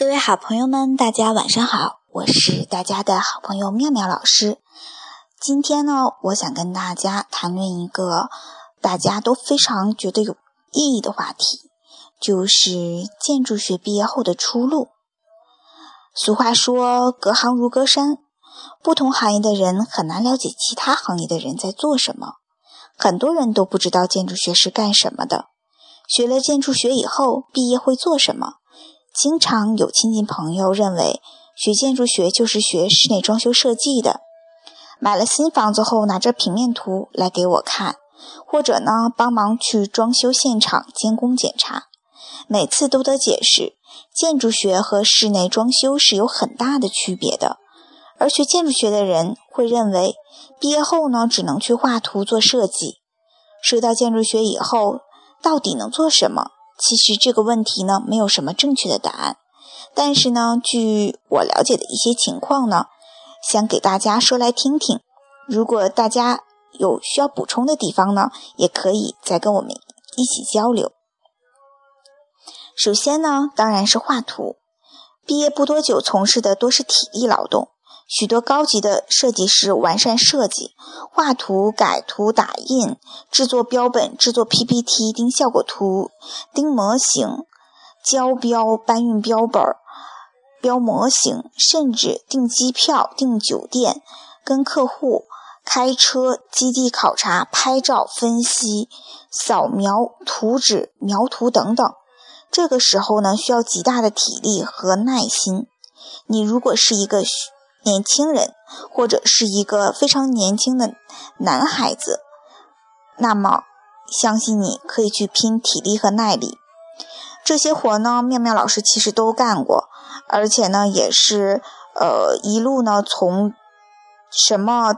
各位好朋友们，大家晚上好，我是大家的好朋友妙妙老师。今天呢，我想跟大家谈论一个大家都非常觉得有意义的话题，就是建筑学毕业后的出路。俗话说，隔行如隔山，不同行业的人很难了解其他行业的人在做什么。很多人都不知道建筑学是干什么的，学了建筑学以后，毕业会做什么？经常有亲戚朋友认为学建筑学就是学室内装修设计的，买了新房子后拿着平面图来给我看，或者呢帮忙去装修现场监工检查，每次都得解释建筑学和室内装修是有很大的区别的，而学建筑学的人会认为毕业后呢只能去画图做设计，收到建筑学以后到底能做什么？其实这个问题呢，没有什么正确的答案。但是呢，据我了解的一些情况呢，想给大家说来听听。如果大家有需要补充的地方呢，也可以再跟我们一起交流。首先呢，当然是画图。毕业不多久，从事的多是体力劳动。许多高级的设计师完善设计，画图、改图、打印、制作标本、制作 PPT、钉效果图、钉模型、交标、搬运标本、标模型，甚至订机票、订酒店、跟客户开车、基地考察、拍照、分析、扫描图纸、描图等等。这个时候呢，需要极大的体力和耐心。你如果是一个。年轻人，或者是一个非常年轻的男孩子，那么相信你可以去拼体力和耐力。这些活呢，妙妙老师其实都干过，而且呢，也是呃一路呢从什么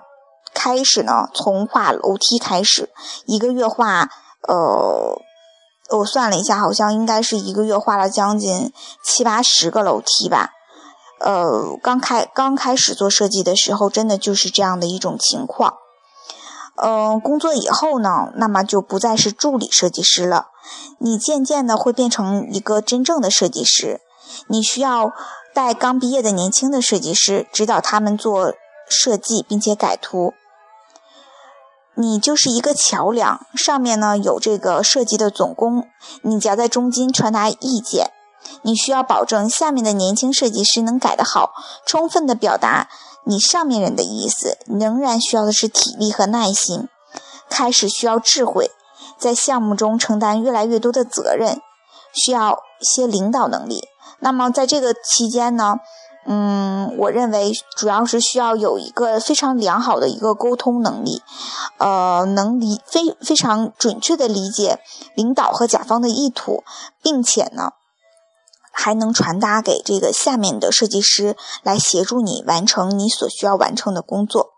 开始呢？从画楼梯开始，一个月画呃，我算了一下，好像应该是一个月画了将近七八十个楼梯吧。呃，刚开刚开始做设计的时候，真的就是这样的一种情况。嗯，工作以后呢，那么就不再是助理设计师了，你渐渐的会变成一个真正的设计师。你需要带刚毕业的年轻的设计师，指导他们做设计，并且改图。你就是一个桥梁，上面呢有这个设计的总工，你夹在中间传达意见。你需要保证下面的年轻设计师能改得好，充分的表达你上面人的意思。仍然需要的是体力和耐心，开始需要智慧，在项目中承担越来越多的责任，需要一些领导能力。那么在这个期间呢，嗯，我认为主要是需要有一个非常良好的一个沟通能力，呃，能理非非常准确的理解领导和甲方的意图，并且呢。还能传达给这个下面的设计师来协助你完成你所需要完成的工作。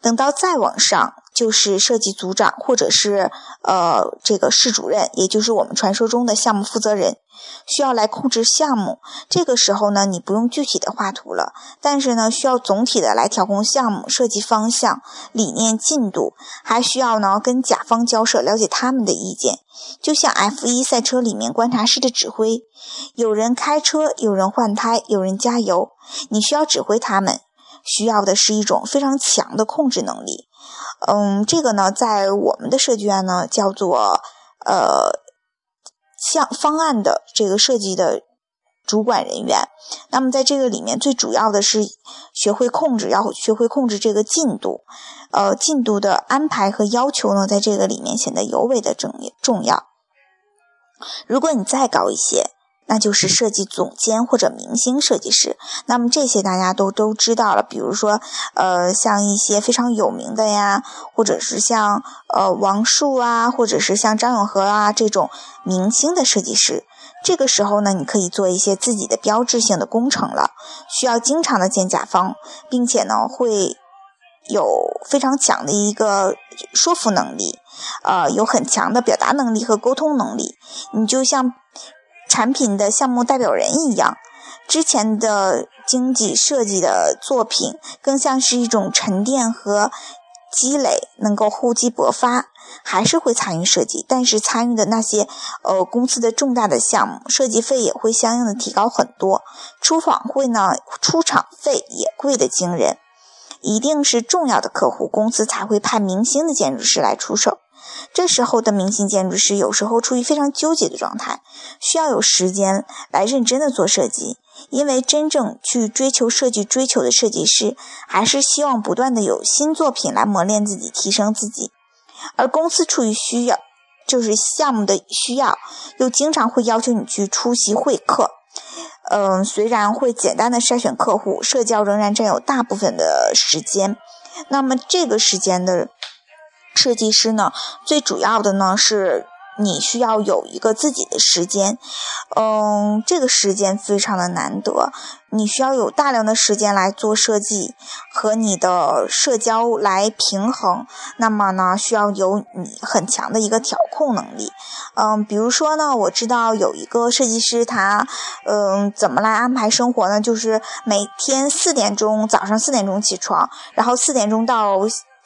等到再往上，就是设计组长或者是呃这个室主任，也就是我们传说中的项目负责人，需要来控制项目。这个时候呢，你不用具体的画图了，但是呢，需要总体的来调控项目设计方向、理念、进度，还需要呢跟甲方交涉，了解他们的意见。就像 F1 赛车里面观察室的指挥，有人开车，有人换胎，有人加油，你需要指挥他们。需要的是一种非常强的控制能力，嗯，这个呢，在我们的设计院呢，叫做呃，像方案的这个设计的主管人员。那么在这个里面，最主要的是学会控制，要学会控制这个进度，呃，进度的安排和要求呢，在这个里面显得尤为的重重要。如果你再高一些。那就是设计总监或者明星设计师。那么这些大家都都知道了，比如说，呃，像一些非常有名的呀，或者是像呃王树啊，或者是像张永和啊这种明星的设计师。这个时候呢，你可以做一些自己的标志性的工程了，需要经常的见甲方，并且呢会有非常强的一个说服能力，呃，有很强的表达能力和沟通能力。你就像。产品的项目代表人一样，之前的经济设计的作品更像是一种沉淀和积累，能够厚积薄发，还是会参与设计。但是参与的那些呃公司的重大的项目，设计费也会相应的提高很多。出访会呢，出场费也贵得惊人。一定是重要的客户，公司才会派明星的建筑师来出手。这时候的明星建筑师有时候处于非常纠结的状态，需要有时间来认真的做设计。因为真正去追求设计追求的设计师，还是希望不断的有新作品来磨练自己、提升自己。而公司出于需要，就是项目的需要，又经常会要求你去出席会客。嗯，虽然会简单的筛选客户，社交仍然占有大部分的时间。那么这个时间的设计师呢，最主要的呢是。你需要有一个自己的时间，嗯，这个时间非常的难得。你需要有大量的时间来做设计和你的社交来平衡。那么呢，需要有你很强的一个调控能力。嗯，比如说呢，我知道有一个设计师，他嗯，怎么来安排生活呢？就是每天四点钟，早上四点钟起床，然后四点钟到。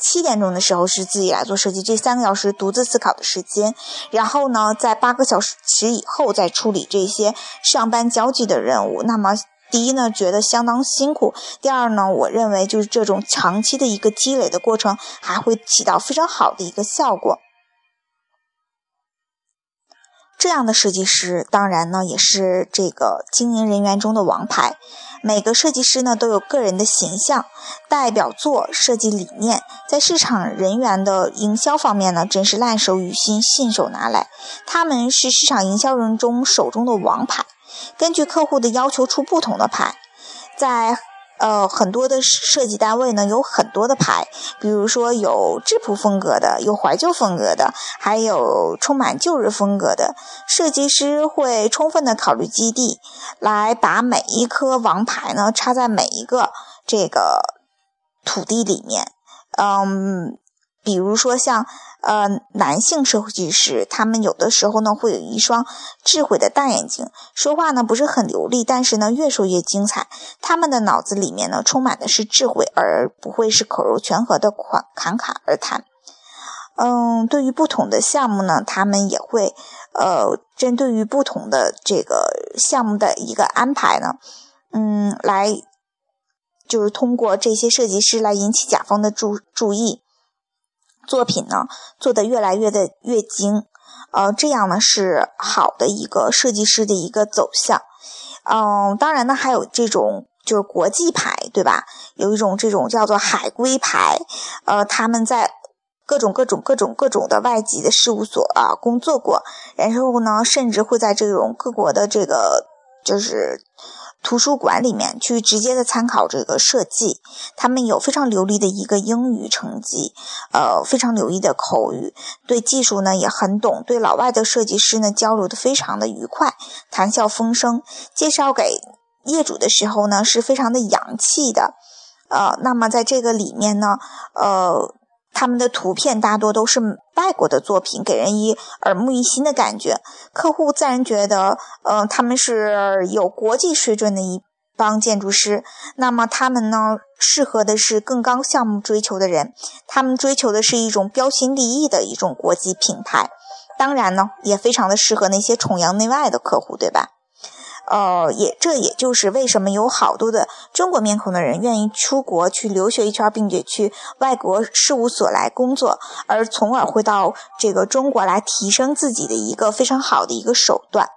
七点钟的时候是自己来做设计，这三个小时独自思考的时间。然后呢，在八个小时以后再处理这些上班交际的任务。那么，第一呢，觉得相当辛苦；第二呢，我认为就是这种长期的一个积累的过程，还会起到非常好的一个效果。这样的设计师，当然呢，也是这个经营人员中的王牌。每个设计师呢，都有个人的形象、代表作、设计理念，在市场人员的营销方面呢，真是烂熟于心、信手拿来。他们是市场营销人中手中的王牌，根据客户的要求出不同的牌，在。呃，很多的设计单位呢，有很多的牌，比如说有质朴风格的，有怀旧风格的，还有充满旧日风格的。设计师会充分的考虑基地，来把每一颗王牌呢插在每一个这个土地里面。嗯。比如说像呃男性设计师，他们有的时候呢会有一双智慧的大眼睛，说话呢不是很流利，但是呢越说越精彩。他们的脑子里面呢充满的是智慧，而不会是口若悬河的侃侃侃而谈。嗯，对于不同的项目呢，他们也会呃针对于不同的这个项目的一个安排呢，嗯，来就是通过这些设计师来引起甲方的注注意。作品呢做得越来越的越精，呃，这样呢是好的一个设计师的一个走向。嗯，当然呢还有这种就是国际牌，对吧？有一种这种叫做海归牌，呃，他们在各种各种各种各种的外籍的事务所啊工作过，然后呢甚至会在这种各国的这个就是。图书馆里面去直接的参考这个设计，他们有非常流利的一个英语成绩，呃，非常流利的口语，对技术呢也很懂，对老外的设计师呢交流的非常的愉快，谈笑风生。介绍给业主的时候呢是非常的洋气的，呃，那么在这个里面呢，呃。他们的图片大多都是外国的作品，给人以耳目一新的感觉。客户自然觉得，呃，他们是有国际水准的一帮建筑师。那么他们呢，适合的是更高项目追求的人。他们追求的是一种标新立异的一种国际品牌。当然呢，也非常的适合那些崇洋媚外的客户，对吧？呃，也这也就是为什么有好多的中国面孔的人愿意出国去留学一圈，并且去外国事务所来工作，而从而会到这个中国来提升自己的一个非常好的一个手段。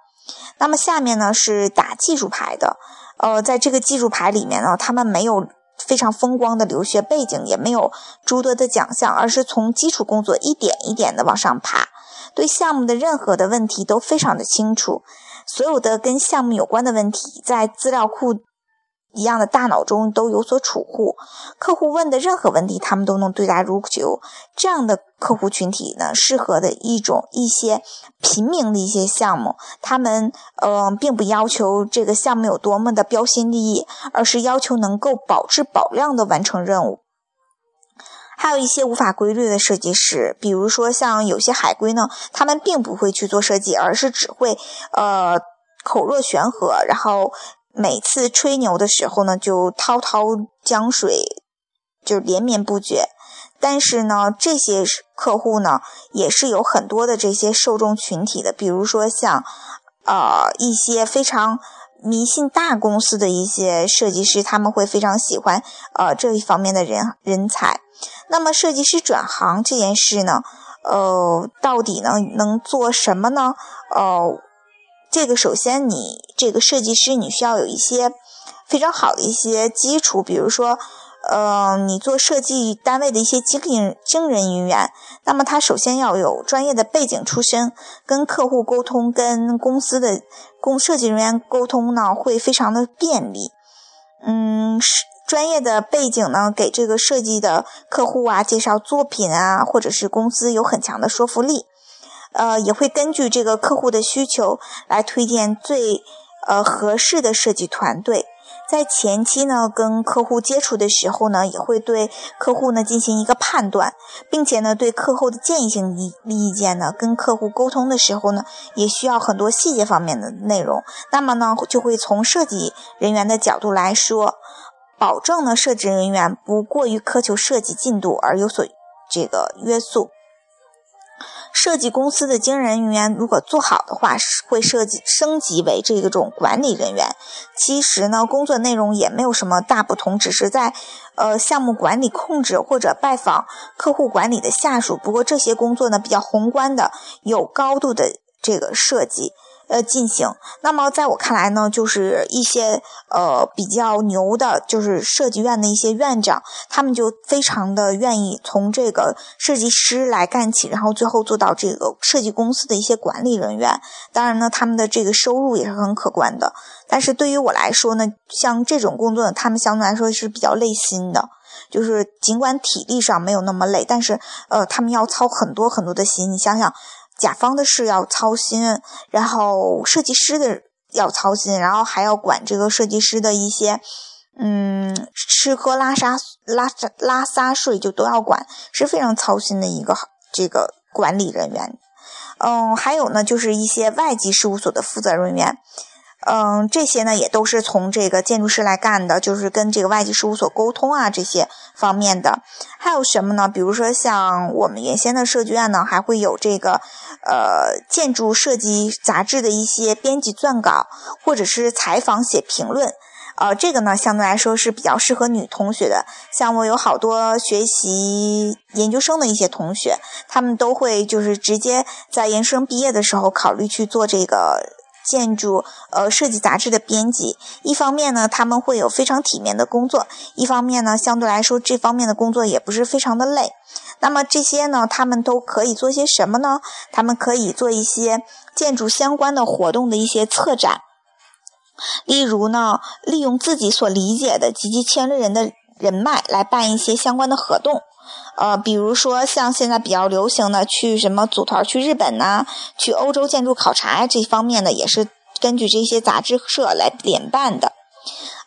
那么下面呢是打技术牌的，呃，在这个技术牌里面呢，他们没有非常风光的留学背景，也没有诸多的奖项，而是从基础工作一点一点的往上爬，对项目的任何的问题都非常的清楚。所有的跟项目有关的问题，在资料库一样的大脑中都有所储户。客户问的任何问题，他们都能对答如流。这样的客户群体呢，适合的一种一些平民的一些项目，他们嗯，并不要求这个项目有多么的标新立异，而是要求能够保质保量的完成任务。还有一些无法规律的设计师，比如说像有些海归呢，他们并不会去做设计，而是只会呃口若悬河，然后每次吹牛的时候呢，就滔滔江水，就连绵不绝。但是呢，这些客户呢，也是有很多的这些受众群体的，比如说像，呃，一些非常迷信大公司的一些设计师，他们会非常喜欢呃这一方面的人人才。那么，设计师转行这件事呢，呃，到底能能做什么呢？哦，这个首先你这个设计师你需要有一些非常好的一些基础，比如说。呃，你做设计单位的一些经理、经人人员，那么他首先要有专业的背景出身，跟客户沟通、跟公司的工设计人员沟通呢，会非常的便利。嗯，是专业的背景呢，给这个设计的客户啊介绍作品啊，或者是公司有很强的说服力。呃，也会根据这个客户的需求来推荐最呃合适的设计团队。在前期呢，跟客户接触的时候呢，也会对客户呢进行一个判断，并且呢，对客户的建议性意意见呢，跟客户沟通的时候呢，也需要很多细节方面的内容。那么呢，就会从设计人员的角度来说，保证呢，设计人员不过于苛求设计进度而有所这个约束。设计公司的经人人员如果做好的话，会设计升级为这个种管理人员。其实呢，工作内容也没有什么大不同，只是在呃项目管理、控制或者拜访客户管理的下属。不过这些工作呢，比较宏观的，有高度的这个设计。呃，进行。那么，在我看来呢，就是一些呃比较牛的，就是设计院的一些院长，他们就非常的愿意从这个设计师来干起，然后最后做到这个设计公司的一些管理人员。当然呢，他们的这个收入也是很可观的。但是对于我来说呢，像这种工作呢，他们相对来说是比较累心的。就是尽管体力上没有那么累，但是呃，他们要操很多很多的心。你想想。甲方的事要操心，然后设计师的要操心，然后还要管这个设计师的一些，嗯，吃喝拉撒拉撒拉撒睡就都要管，是非常操心的一个这个管理人员。嗯，还有呢，就是一些外籍事务所的负责人员。嗯，这些呢也都是从这个建筑师来干的，就是跟这个外籍事务所沟通啊这些方面的。还有什么呢？比如说像我们原先的设计院呢，还会有这个呃建筑设计杂志的一些编辑撰稿，或者是采访写评论。呃，这个呢相对来说是比较适合女同学的。像我有好多学习研究生的一些同学，他们都会就是直接在研究生毕业的时候考虑去做这个。建筑呃设计杂志的编辑，一方面呢，他们会有非常体面的工作；一方面呢，相对来说这方面的工作也不是非常的累。那么这些呢，他们都可以做些什么呢？他们可以做一些建筑相关的活动的一些策展，例如呢，利用自己所理解的及其圈内人的人脉来办一些相关的活动。呃，比如说像现在比较流行的去什么组团去日本呐，去欧洲建筑考察呀，这方面的也是根据这些杂志社来联办的。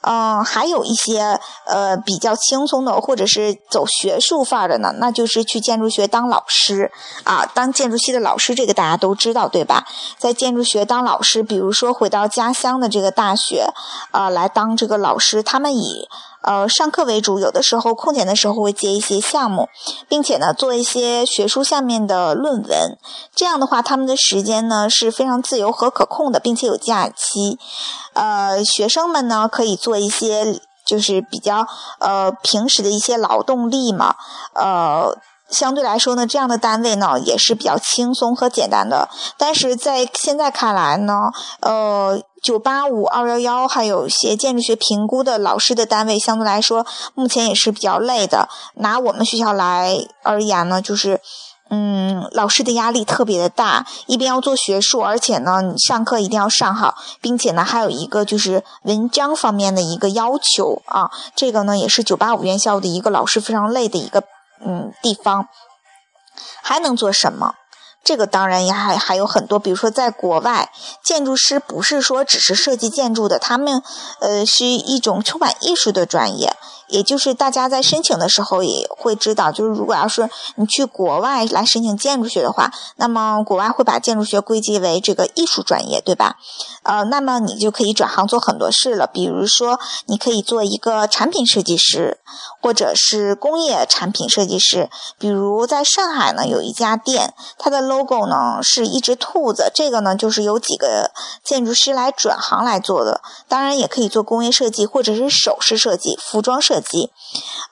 嗯，还有一些呃比较轻松的，或者是走学术范儿的呢，那就是去建筑学当老师啊，当建筑系的老师，这个大家都知道对吧？在建筑学当老师，比如说回到家乡的这个大学啊，来当这个老师，他们以。呃，上课为主，有的时候空闲的时候会接一些项目，并且呢，做一些学术下面的论文。这样的话，他们的时间呢是非常自由和可控的，并且有假期。呃，学生们呢可以做一些就是比较呃平时的一些劳动力嘛，呃。相对来说呢，这样的单位呢也是比较轻松和简单的。但是在现在看来呢，呃，九八五、二幺幺，还有一些建筑学评估的老师的单位，相对来说目前也是比较累的。拿我们学校来而言呢，就是，嗯，老师的压力特别的大，一边要做学术，而且呢，你上课一定要上好，并且呢，还有一个就是文章方面的一个要求啊。这个呢，也是九八五院校的一个老师非常累的一个。嗯，地方还能做什么？这个当然也还还有很多，比如说在国外，建筑师不是说只是设计建筑的，他们呃是一种充满艺术的专业。也就是大家在申请的时候也会知道，就是如果要是你去国外来申请建筑学的话，那么国外会把建筑学归结为这个艺术专业，对吧？呃，那么你就可以转行做很多事了，比如说你可以做一个产品设计师，或者是工业产品设计师。比如在上海呢，有一家店，它的 logo 呢是一只兔子，这个呢就是有几个建筑师来转行来做的。当然也可以做工业设计，或者是首饰设计、服装设计。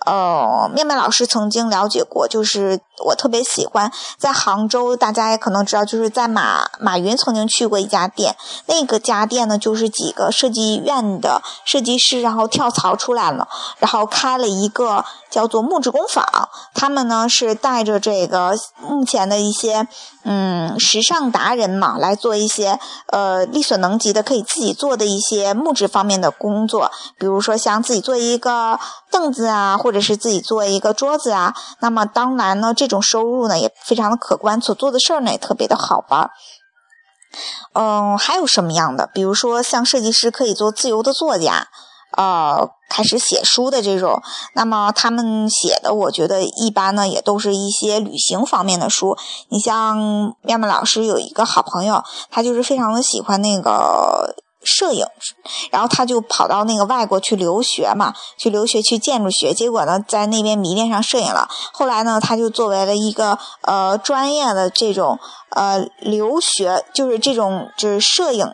呃，面面老师曾经了解过，就是我特别喜欢在杭州，大家也可能知道，就是在马马云曾经去过一家店，那个家店呢，就是几个设计院的设计师，然后跳槽出来了，然后开了一个叫做木质工坊。他们呢是带着这个目前的一些嗯时尚达人嘛，来做一些呃力所能及的可以自己做的一些木质方面的工作，比如说像自己做一个凳子啊。或者是自己做一个桌子啊，那么当然呢，这这种收入呢也非常的可观，所做的事儿呢也特别的好玩。嗯，还有什么样的？比如说像设计师可以做自由的作家，呃，开始写书的这种。那么他们写的，我觉得一般呢也都是一些旅行方面的书。你像妙妙老师有一个好朋友，他就是非常的喜欢那个。摄影，然后他就跑到那个外国去留学嘛，去留学去建筑学，结果呢，在那边迷恋上摄影了。后来呢，他就作为了一个呃专业的这种呃留学，就是这种就是摄影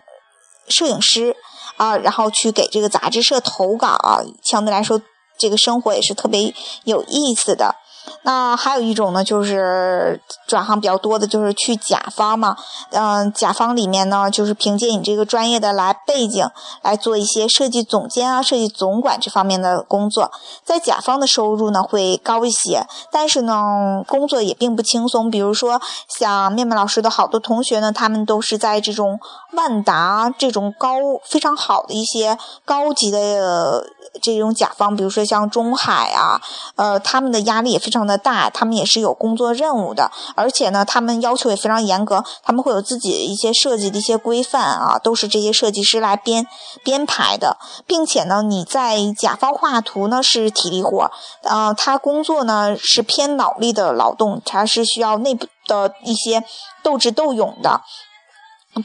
摄影师啊，然后去给这个杂志社投稿啊，相对来说，这个生活也是特别有意思的。那还有一种呢，就是转行比较多的，就是去甲方嘛。嗯，甲方里面呢，就是凭借你这个专业的来背景来做一些设计总监啊、设计总管这方面的工作。在甲方的收入呢会高一些，但是呢，工作也并不轻松。比如说像面面老师的好多同学呢，他们都是在这种万达这种高非常好的一些高级的这种甲方，比如说像中海啊，呃，他们的压力也非。非常的大，他们也是有工作任务的，而且呢，他们要求也非常严格，他们会有自己的一些设计的一些规范啊，都是这些设计师来编编排的，并且呢，你在甲方画图呢是体力活，呃，他工作呢是偏脑力的劳动，他是需要内部的一些斗智斗勇的。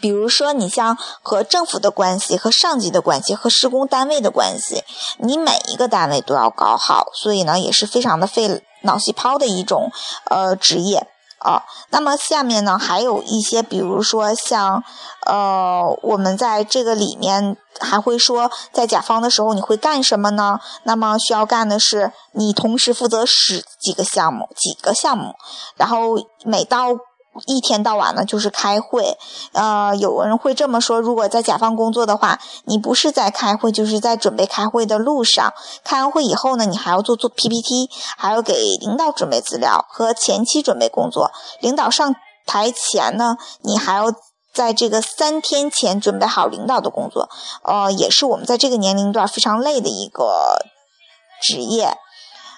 比如说，你像和政府的关系、和上级的关系、和施工单位的关系，你每一个单位都要搞好，所以呢，也是非常的费脑细胞的一种呃职业啊。那么下面呢，还有一些，比如说像呃，我们在这个里面还会说，在甲方的时候你会干什么呢？那么需要干的是，你同时负责十几个项目，几个项目，然后每到。一天到晚呢就是开会，呃，有人会这么说：如果在甲方工作的话，你不是在开会，就是在准备开会的路上。开完会以后呢，你还要做做 PPT，还要给领导准备资料和前期准备工作。领导上台前呢，你还要在这个三天前准备好领导的工作。呃，也是我们在这个年龄段非常累的一个职业。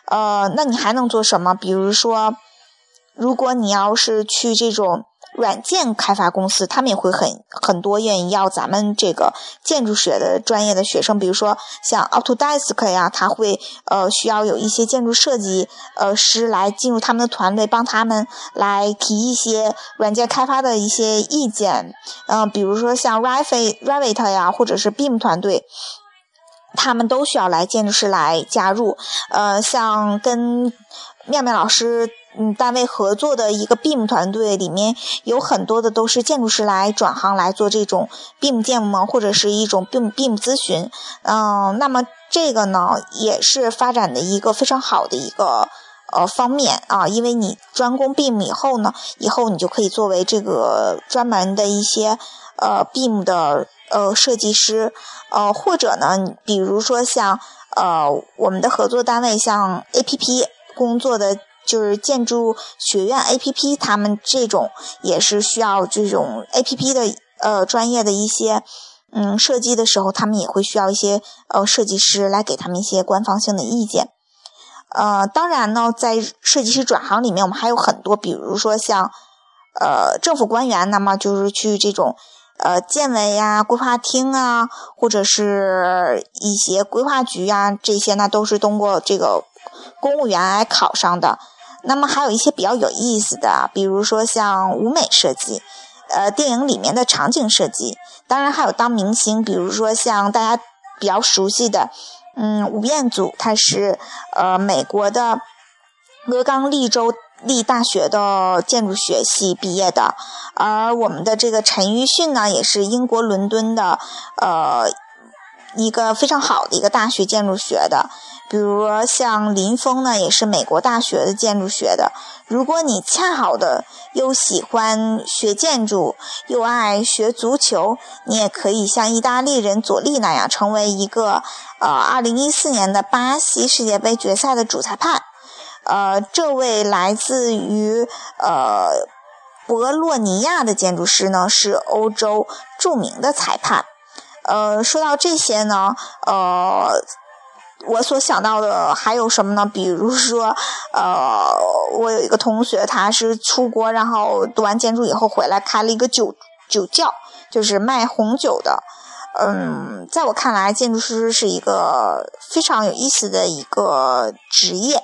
呃，那你还能做什么？比如说。如果你要是去这种软件开发公司，他们也会很很多愿意要咱们这个建筑学的专业的学生。比如说像 Autodesk 呀，他会呃需要有一些建筑设计呃师来进入他们的团队，帮他们来提一些软件开发的一些意见。嗯，比如说像 Revit Revit 呀，或者是 Beam 团队，他们都需要来建筑师来加入。呃，像跟妙妙老师。嗯，单位合作的一个 BIM 团队里面有很多的都是建筑师来转行来做这种 BIM 建模或者是一种 BIM BIM 咨询。嗯，那么这个呢也是发展的一个非常好的一个呃方面啊，因为你专攻 BIM 以后呢，以后你就可以作为这个专门的一些呃 BIM 的呃设计师，呃或者呢，比如说像呃我们的合作单位像 APP 工作的。就是建筑学院 A P P，他们这种也是需要这种 A P P 的呃专业的一些嗯设计的时候，他们也会需要一些呃设计师来给他们一些官方性的意见。呃，当然呢，在设计师转行里面，我们还有很多，比如说像呃政府官员，那么就是去这种呃建委呀、规划厅啊，或者是一些规划局呀，这些呢都是通过这个公务员来考上的。那么还有一些比较有意思的，比如说像舞美设计，呃，电影里面的场景设计，当然还有当明星，比如说像大家比较熟悉的，嗯，吴彦祖，他是呃美国的俄冈利州立大学的建筑学系毕业的，而我们的这个陈奕迅呢，也是英国伦敦的呃一个非常好的一个大学建筑学的。比如像林峰呢，也是美国大学的建筑学的。如果你恰好的又喜欢学建筑，又爱学足球，你也可以像意大利人佐利那样，成为一个呃2014年的巴西世界杯决赛的主裁判。呃，这位来自于呃博洛尼亚的建筑师呢，是欧洲著名的裁判。呃，说到这些呢，呃。我所想到的还有什么呢？比如说，呃，我有一个同学，他是出国，然后读完建筑以后回来开了一个酒酒窖，就是卖红酒的。嗯，在我看来，建筑师是一个非常有意思的一个职业。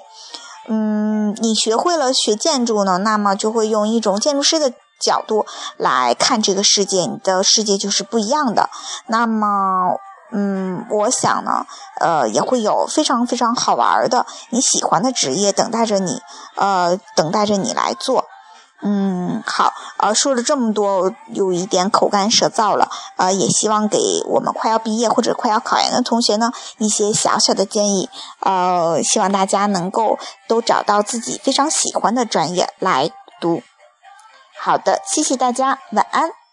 嗯，你学会了学建筑呢，那么就会用一种建筑师的角度来看这个世界，你的世界就是不一样的。那么。嗯，我想呢，呃，也会有非常非常好玩的你喜欢的职业等待着你，呃，等待着你来做。嗯，好，呃，说了这么多，有一点口干舌燥了，呃，也希望给我们快要毕业或者快要考研的同学呢一些小小的建议，呃，希望大家能够都找到自己非常喜欢的专业来读。好的，谢谢大家，晚安。